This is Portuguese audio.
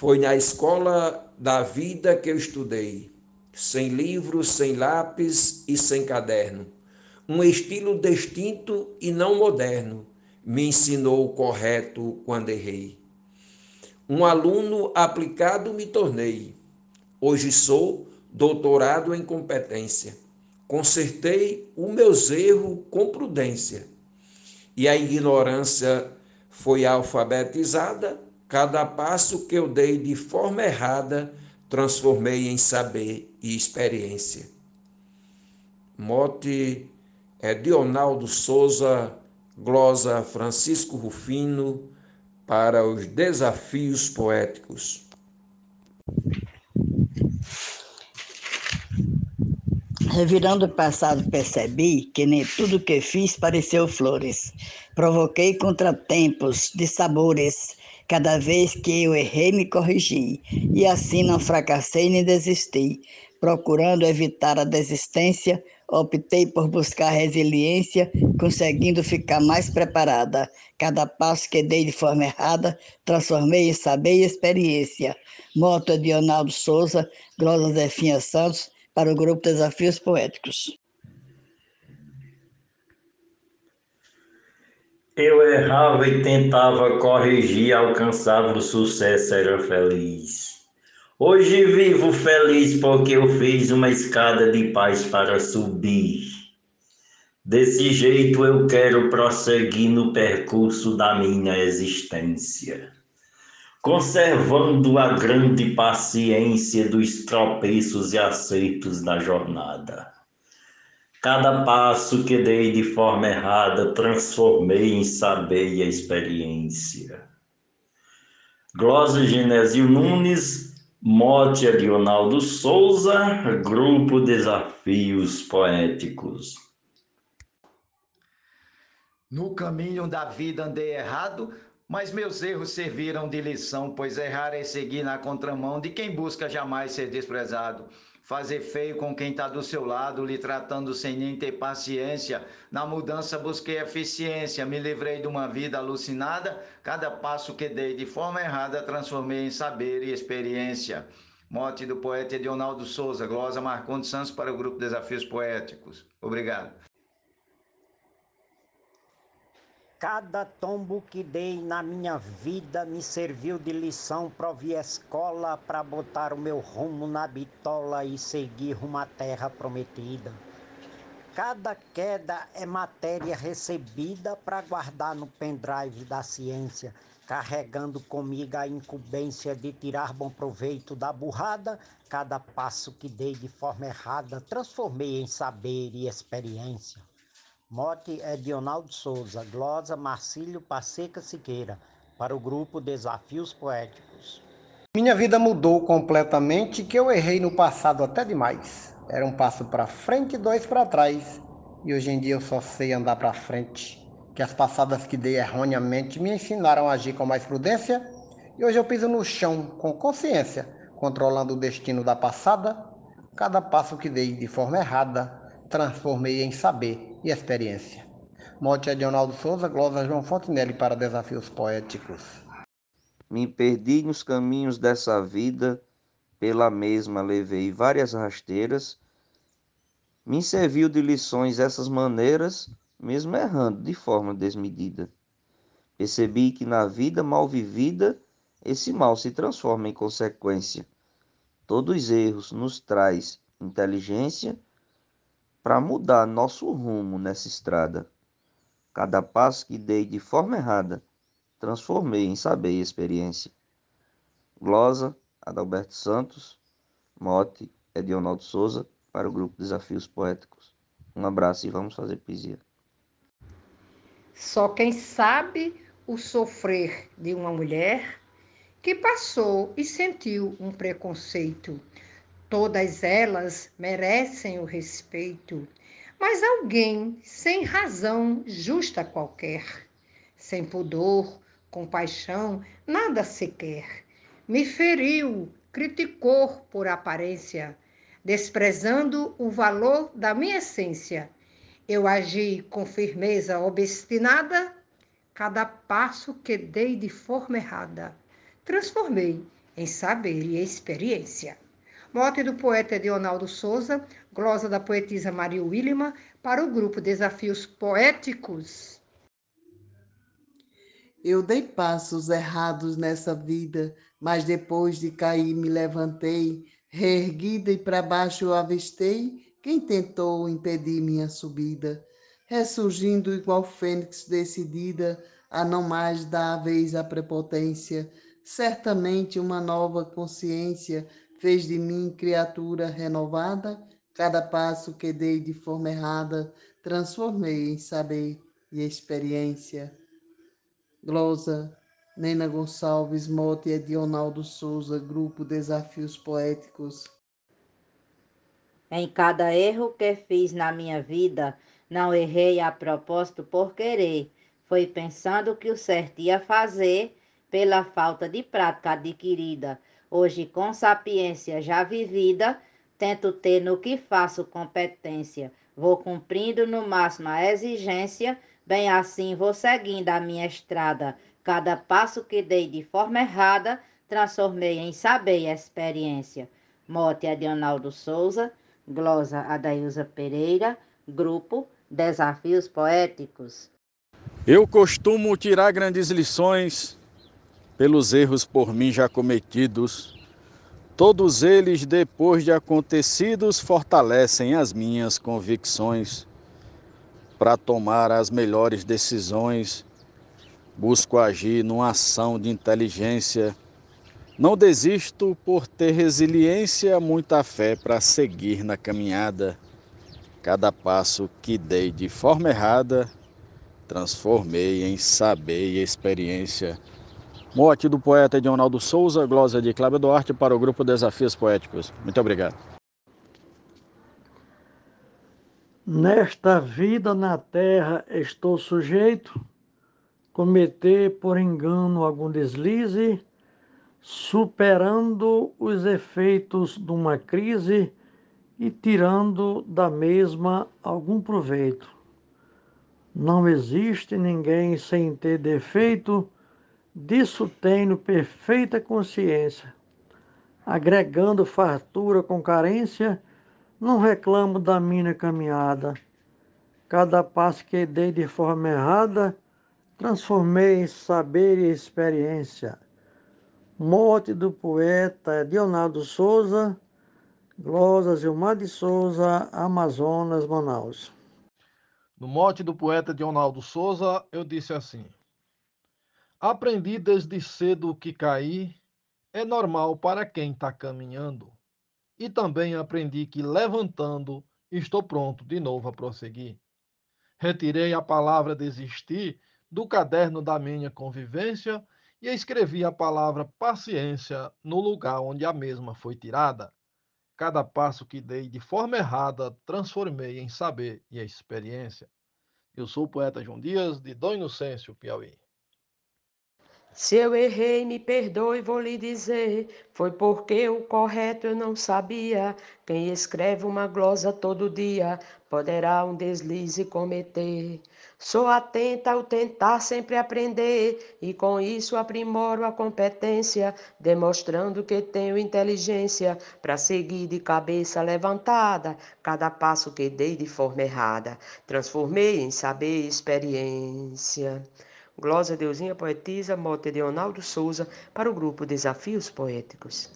Foi na escola da vida que eu estudei, sem livros, sem lápis e sem caderno. Um estilo distinto e não moderno me ensinou o correto quando errei. Um aluno aplicado me tornei. Hoje sou doutorado em competência. Consertei os meus erros com prudência. E a ignorância foi alfabetizada, cada passo que eu dei de forma errada, transformei em saber e experiência. Mote é Dionaldo Souza, glosa Francisco Rufino, para os desafios poéticos. Revirando o passado, percebi que nem tudo que fiz pareceu flores. Provoquei contratempos de sabores. Cada vez que eu errei, me corrigi. E assim não fracassei nem desisti. Procurando evitar a desistência, optei por buscar resiliência, conseguindo ficar mais preparada. Cada passo que dei de forma errada, transformei em saber e experiência. Moto de Ronaldo Souza, Glosa Zefinha Santos, para o grupo Desafios Poéticos. Eu errava e tentava corrigir, alcançava o sucesso, era feliz. Hoje vivo feliz porque eu fiz uma escada de paz para subir. Desse jeito eu quero prosseguir no percurso da minha existência conservando a grande paciência dos tropeços e acertos da jornada. Cada passo que dei de forma errada transformei em saber e experiência. Glosa Genésio Nunes, mote Adionaldo Souza, Grupo Desafios Poéticos. No caminho da vida andei errado, mas meus erros serviram de lição, pois errar é seguir na contramão de quem busca jamais ser desprezado. Fazer feio com quem está do seu lado, lhe tratando sem nem ter paciência. Na mudança busquei eficiência, me livrei de uma vida alucinada. Cada passo que dei de forma errada transformei em saber e experiência. Mote do poeta Edionaldo Souza, glosa Marcondes Santos para o grupo Desafios Poéticos. Obrigado. Cada tombo que dei na minha vida me serviu de lição. Provi escola para botar o meu rumo na bitola e seguir rumo à terra prometida. Cada queda é matéria recebida para guardar no pendrive da ciência, carregando comigo a incumbência de tirar bom proveito da burrada. Cada passo que dei de forma errada transformei em saber e experiência. Mote é Dionaldo Souza, glosa Marcílio Passeca Siqueira, para o grupo Desafios Poéticos. Minha vida mudou completamente, que eu errei no passado até demais. Era um passo para frente e dois para trás. E hoje em dia eu só sei andar para frente. Que as passadas que dei erroneamente me ensinaram a agir com mais prudência. E hoje eu piso no chão com consciência, controlando o destino da passada. Cada passo que dei de forma errada, transformei em saber e experiência. Mote Adionaldo Souza, glosa João Fontenelle para Desafios Poéticos. Me perdi nos caminhos dessa vida, pela mesma levei várias rasteiras. Me serviu de lições essas maneiras, mesmo errando de forma desmedida. Percebi que na vida mal vivida, esse mal se transforma em consequência. Todos os erros nos traz inteligência para mudar nosso rumo nessa estrada. Cada passo que dei de forma errada, transformei em saber e experiência. Glosa, Adalberto Santos, Mote, Edionaldo Souza, para o grupo Desafios Poéticos. Um abraço e vamos fazer poesia. Só quem sabe o sofrer de uma mulher que passou e sentiu um preconceito Todas elas merecem o respeito, mas alguém sem razão justa qualquer, sem pudor, compaixão, nada sequer, me feriu, criticou por aparência, desprezando o valor da minha essência. Eu agi com firmeza obstinada, cada passo que dei de forma errada, transformei em saber e experiência. Mote do poeta Edionaldo Souza, glosa da poetisa Maria Willima, para o grupo Desafios Poéticos. Eu dei passos errados nessa vida, mas depois de cair me levantei, reerguida e para baixo eu avistei quem tentou impedir minha subida, ressurgindo igual fênix decidida a não mais dar a vez à prepotência, certamente uma nova consciência fez de mim criatura renovada, cada passo que dei de forma errada, transformei em saber e experiência. Glosa, Nena Gonçalves, Mote e Edionaldo Souza, Grupo Desafios Poéticos. Em cada erro que fiz na minha vida, não errei a propósito por querer. Foi pensando que o certo ia fazer pela falta de prática adquirida. Hoje, com sapiência já vivida, tento ter no que faço competência. Vou cumprindo no máximo a exigência, bem assim vou seguindo a minha estrada. Cada passo que dei de forma errada, transformei em saber e experiência. Mote Adionaldo Souza, glosa Adailza Pereira, grupo Desafios Poéticos. Eu costumo tirar grandes lições pelos erros por mim já cometidos. Todos eles, depois de acontecidos, fortalecem as minhas convicções para tomar as melhores decisões. Busco agir numa ação de inteligência. Não desisto por ter resiliência, muita fé para seguir na caminhada. Cada passo que dei de forma errada, transformei em saber e experiência. Mote do poeta Edionaldo Souza, glosa de Cláudio Duarte para o grupo Desafios Poéticos. Muito obrigado. Nesta vida na terra estou sujeito cometer por engano algum deslize, superando os efeitos de uma crise e tirando da mesma algum proveito. Não existe ninguém sem ter defeito Disso tenho perfeita consciência. Agregando fartura com carência, não reclamo da minha caminhada. Cada passo que dei de forma errada, transformei em saber e experiência. Morte do poeta Leonardo Souza, Glosa Gilmar de Souza, Amazonas, Manaus. No mote do poeta Leonardo Souza, eu disse assim: Aprendi desde cedo que cair é normal para quem está caminhando. E também aprendi que levantando estou pronto de novo a prosseguir. Retirei a palavra desistir do caderno da minha convivência e escrevi a palavra paciência no lugar onde a mesma foi tirada. Cada passo que dei de forma errada transformei em saber e experiência. Eu sou o poeta João Dias, de Dom Inocêncio, Piauí. Se eu errei, me perdoe, vou lhe dizer. Foi porque o correto eu não sabia. Quem escreve uma glosa todo dia poderá um deslize cometer. Sou atenta ao tentar sempre aprender e com isso aprimoro a competência, demonstrando que tenho inteligência para seguir de cabeça levantada. Cada passo que dei de forma errada, transformei em saber e experiência. Glosa Deusinha Poetisa, mote Leonardo Souza, para o grupo Desafios Poéticos.